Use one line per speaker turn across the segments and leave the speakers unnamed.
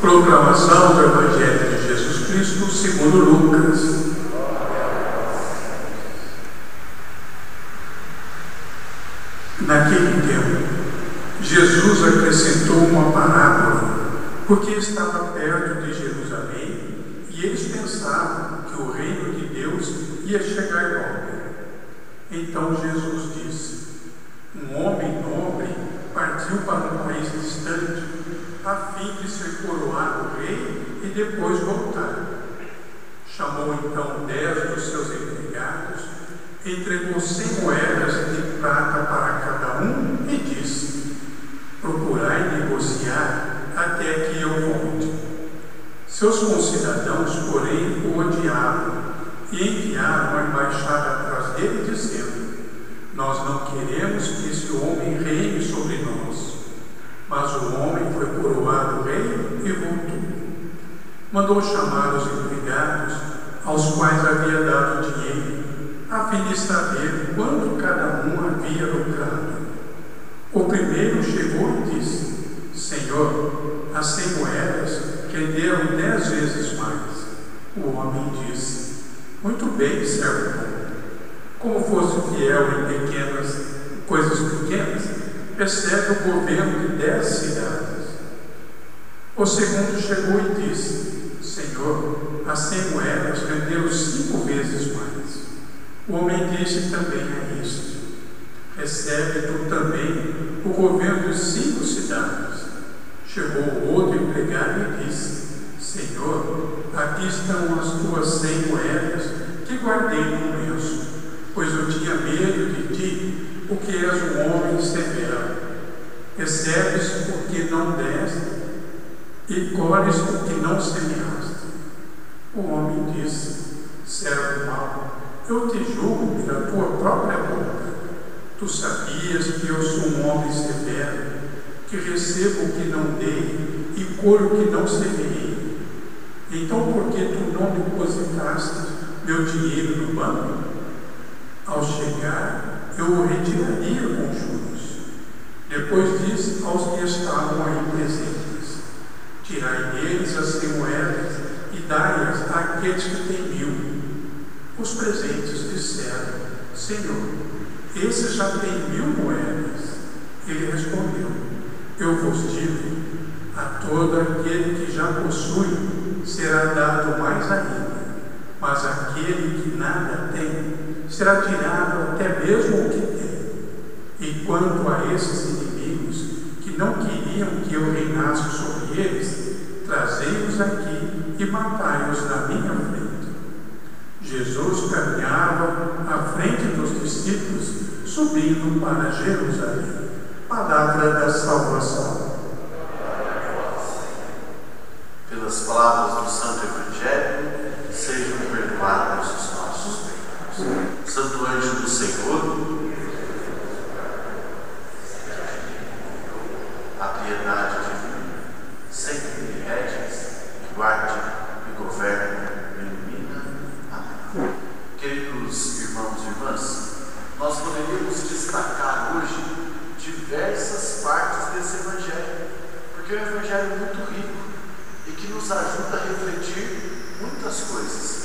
Proclamação do Evangelho de Jesus Cristo segundo Lucas. Naquele tempo, Jesus acrescentou uma parábola, porque estava perto de Jerusalém e eles pensavam que o reino de Deus ia chegar logo. Então Jesus disse: Um homem nobre partiu para um país distante a fim de ser coroado rei e depois voltar. Chamou então dez dos seus empregados, entregou cem moedas de prata para cada um e disse: Procurai negociar até que eu volte. Seus concidadãos, porém, o odiavam e enviaram a embaixada atrás dele, dizendo: Nós não queremos que esse homem reine sobre nós. Mas o homem foi coroado rei e voltou. Mandou chamar os empregados, aos quais havia dado dinheiro, a fim de saber quanto cada um havia lucrado. O primeiro chegou e disse: Senhor, as cem moedas renderam dez vezes mais. O homem disse: Muito bem, servo. Como fosse fiel em pequenas coisas pequenas, recebe o governo de dez cidades. O segundo chegou e disse: Senhor, as cem moedas renderam cinco vezes mais. O homem disse também a isto: Recebe tu também o governo de cinco cidades. Chegou o outro empregado e disse: Senhor, aqui estão as tuas cem moedas que guardei no lenço, pois eu tinha medo de ti, porque és um homem severo. Recebes o que não deste e colhes o que não semeaste. O homem disse: Servo mau, eu te julgo pela tua própria boca. Tu sabias que eu sou um homem severo, que recebo o que não dei e colho o que não semeei. Então, por que tu não depositaste meu dinheiro no banco? Ao chegar, eu o retiraria com juros. Depois disse aos que estavam aí presentes: Tirai deles as moedas e dai-as àqueles que têm mil. Os presentes disseram: Senhor, esse já tem mil moedas. Ele respondeu: Eu vos digo, a todo aquele que já possui será dado mais ainda, mas aquele que nada tem será tirado até mesmo o que tem. E quanto a esses inimigos que não queriam que eu reinasse sobre eles, trazei-os aqui e matai-os na minha frente. Jesus caminhava à frente dos discípulos, subindo para Jerusalém. Palavra da salvação.
Pelas palavras do Santo Evangelho, sejam perdoados. Santo anjo do Senhor, a piedade divina, sempre me reges, guarde e governe, me ilumina. Amém. Queridos irmãos e irmãs, nós poderíamos destacar hoje diversas partes desse Evangelho, porque é um Evangelho muito rico e que nos ajuda a refletir muitas coisas.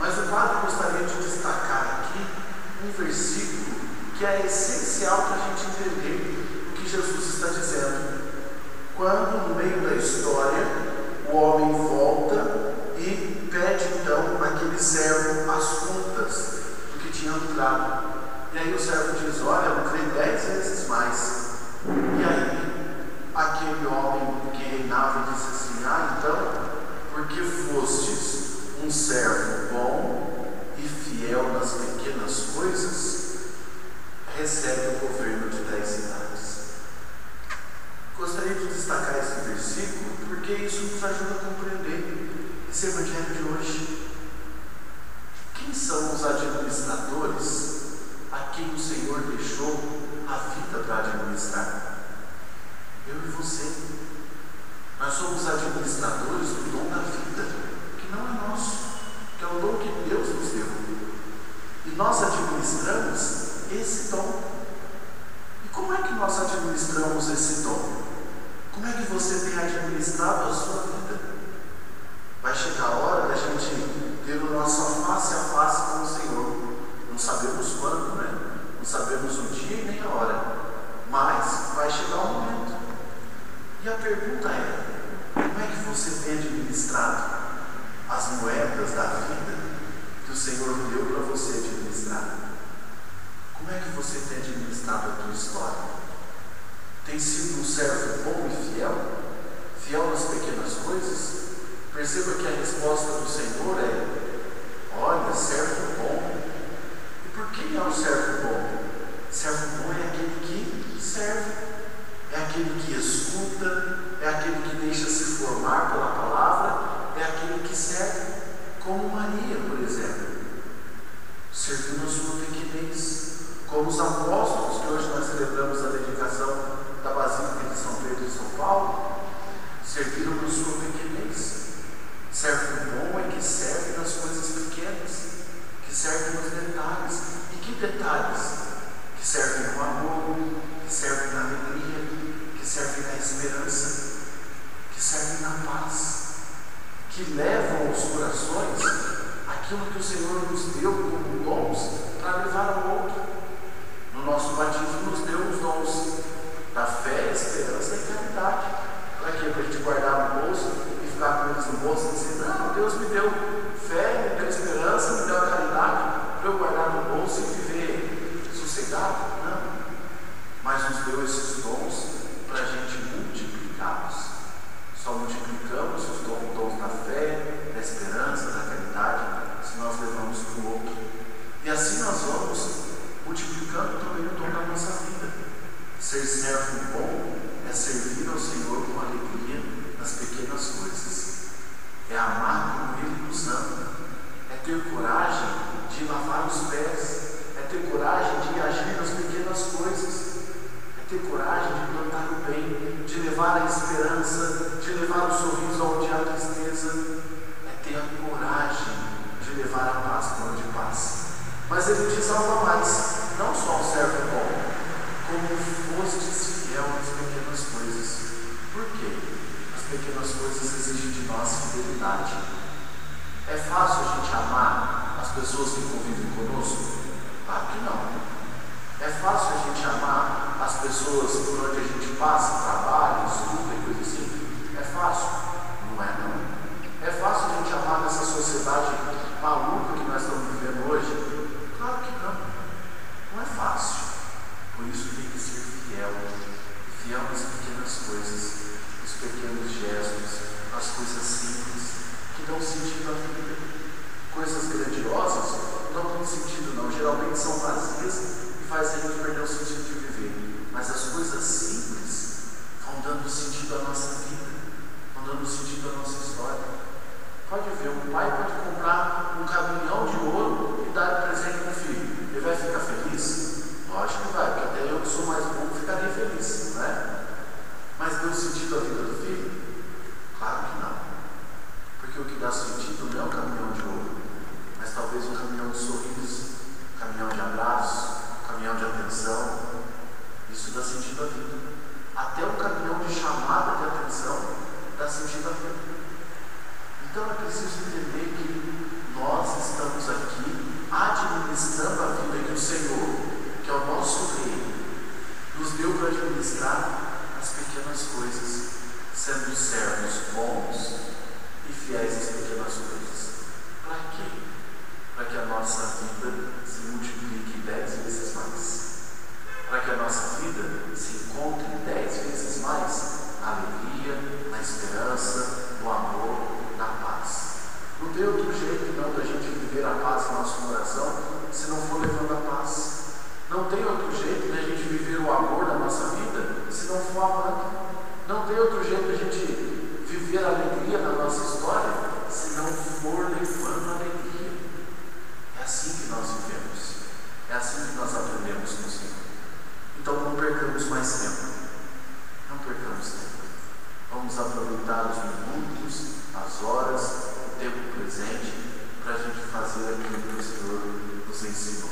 Mas o padre gostaria de destacar aqui um versículo que é essencial para a gente entender o que Jesus está dizendo. Quando, no meio da história, o homem volta e pede então àquele servo as contas do que tinha lucrado. E aí o servo diz: Olha, eu lucrei dez vezes mais. E aí, aquele homem que reinava disse assim: Ah, então, porque fostes um servo bom e fiel nas pequenas coisas, recebe o governo de dez cidades. Gostaria de destacar esse versículo porque isso nos ajuda a compreender esse evangelho de hoje. Quem são os administradores a quem o Senhor deixou a vida para administrar? Eu e você. Nós somos administradores do dom da vida, esse dom. E como é que nós administramos esse dom? Como é que você tem administrado a sua vida? Vai chegar a hora da gente ter o nosso face a face com o Senhor. Não sabemos quando, né? Não sabemos o dia e nem a hora. Mas vai chegar o momento. E a pergunta é: como é que você tem administrado as moedas da vida que o Senhor deu para você administrar? Como é que você tem administrado a tua história? Tem sido um servo bom e fiel? Fiel nas pequenas coisas? Perceba que a resposta do Senhor é: olha, servo bom. E por que é um servo bom? Servo bom é aquele que serve, é aquele que escuta, é aquele que deixa se formar pela palavra, é aquele que serve, como Maria, por exemplo, servindo a sua pequenez, como os apóstolos, que hoje nós celebramos a dedicação da Basílica de São Pedro e São Paulo, serviram na sua pequenez. Servo bom é que serve nas coisas pequenas, que serve nos detalhes. E que detalhes? Que servem no amor, que servem na alegria, que servem na esperança, que servem na paz, que levam aos corações aquilo que o Senhor nos deu como dons para levar ao outro. No nosso batismo nos deu os dons da fé, a esperança e a caridade. Para quê? Para a gente guardar no bolso e ficar com eles no bolso e dizer, não, Deus me deu fé, me deu esperança, me deu a caridade para eu guardar no bolso e viver sossegado. Não. Mas nos deu esses dons para a gente multiplicá-los. Só multiplicamos os dons da fé, da esperança, da caridade, se nós levamos para o outro. E assim nós vamos multiplicando também o dom da nossa vida. Ser servo bom é servir ao Senhor com alegria nas pequenas coisas. É amar como Ele nos ama. É ter coragem de lavar os pés. É ter coragem de agir nas pequenas coisas. É ter coragem de plantar o bem, de levar a esperança, de levar o sorriso onde há tristeza. É ter a coragem de levar a paz para onde passa. Mas ele diz algo a mais: não só um servo bom, como fostes fiel nas pequenas coisas. Por quê? As pequenas coisas exigem de nós fidelidade. É fácil a gente amar as pessoas que convivem conosco? Claro que não. É fácil a gente amar as pessoas por onde a gente passa, trabalha, estuda e coisa assim? É fácil? Não é não. É fácil a gente amar nessa sociedade maluca que nós estamos vivendo hoje? Claro que não. Não é fácil. Por isso tem que ser fiel. Fiel nas pequenas coisas, nos pequenos gestos, nas coisas simples, que dão sentido à vida. Coisas grandiosas não dão sentido não. Geralmente são vazias e fazem a gente perder o sentido de viver. Mas as coisas simples vão dando sentido à nossa vida, vão dando sentido à nossa história. Pode ver, um pai pode comprar um caminhão de ouro e dar de presente para o filho. Ele vai ficar feliz? Lógico que vai, porque até eu que sou mais bom ficaria feliz, não é? Mas deu sentido à vida do filho? Claro que não. Porque o que dá sentido não é um caminhão de ouro, mas talvez um caminhão de sorriso, um caminhão de abraço, um caminhão de atenção. Isso dá sentido à vida. Até um caminhão de chamada de atenção dá sentido à vida. Então entender que nós estamos aqui administrando a vida que o Senhor, que é o nosso Rei, nos deu para administrar as pequenas coisas, sendo servos bons e fiéis às pequenas coisas. Para quê? Para que a nossa vida se multiplique dez vezes mais. Para que a nossa vida se encontre dez vezes mais na alegria, na esperança, no amor, na paz. Não tem outro jeito não da gente viver a paz no nosso coração se não for levando a paz. Não tem outro jeito da gente viver o amor na nossa vida se não for amando. Não tem outro jeito da gente viver a alegria na nossa história se não for levando a alegria. É assim que nós vivemos. É assim que nós aprendemos com o Senhor. Então não percamos mais tempo. Não percamos tempo. Vamos aproveitar os minutos, as horas, o tempo presente, para a gente fazer aquilo que o Senhor nos ensinou.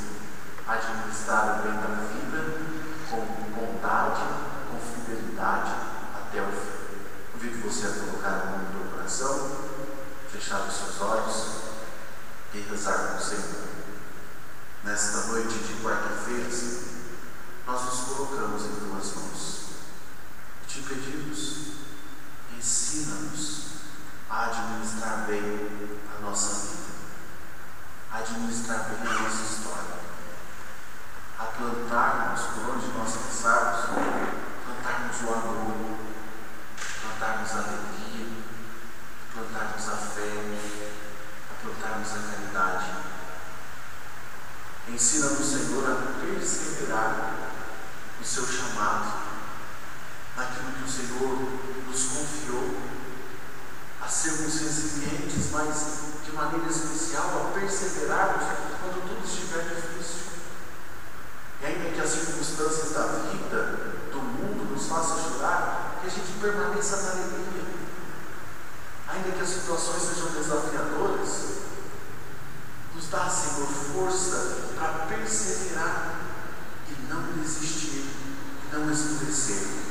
Administrar o bem da vida com bondade, com fidelidade até o fim. Convido você a colocar a mão no teu coração, fechar os seus olhos e rezar com o Senhor. Nesta noite de quarta-feira, nós nos colocamos em tuas mãos. Te pedimos, ensina-nos a administrar bem a nossa vida. Administrar bem a nossa história, a plantarmos por onde nós passarmos, plantarmos o amor, plantarmos a alegria, plantarmos a fé, a plantarmos a caridade. Ensina-nos, Senhor, a perseverar no seu chamado, naquilo que o Senhor nos confiou, a sermos resilientes, mas maneira especial a perseverarmos quando tudo estiver difícil. E ainda que as circunstâncias da vida, do mundo, nos façam chorar, que a gente permaneça na alegria. Ainda que as situações sejam desafiadoras, nos dá, Senhor, força para perseverar e não desistir, e não escurecer.